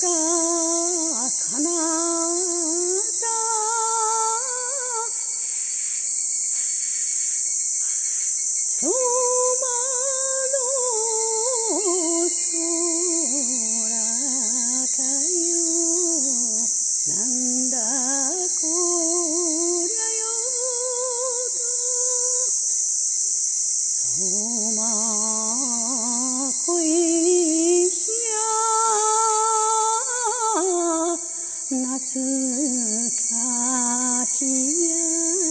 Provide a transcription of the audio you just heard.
そまのた。戸惑うかよなんだこりゃよと。那是他心。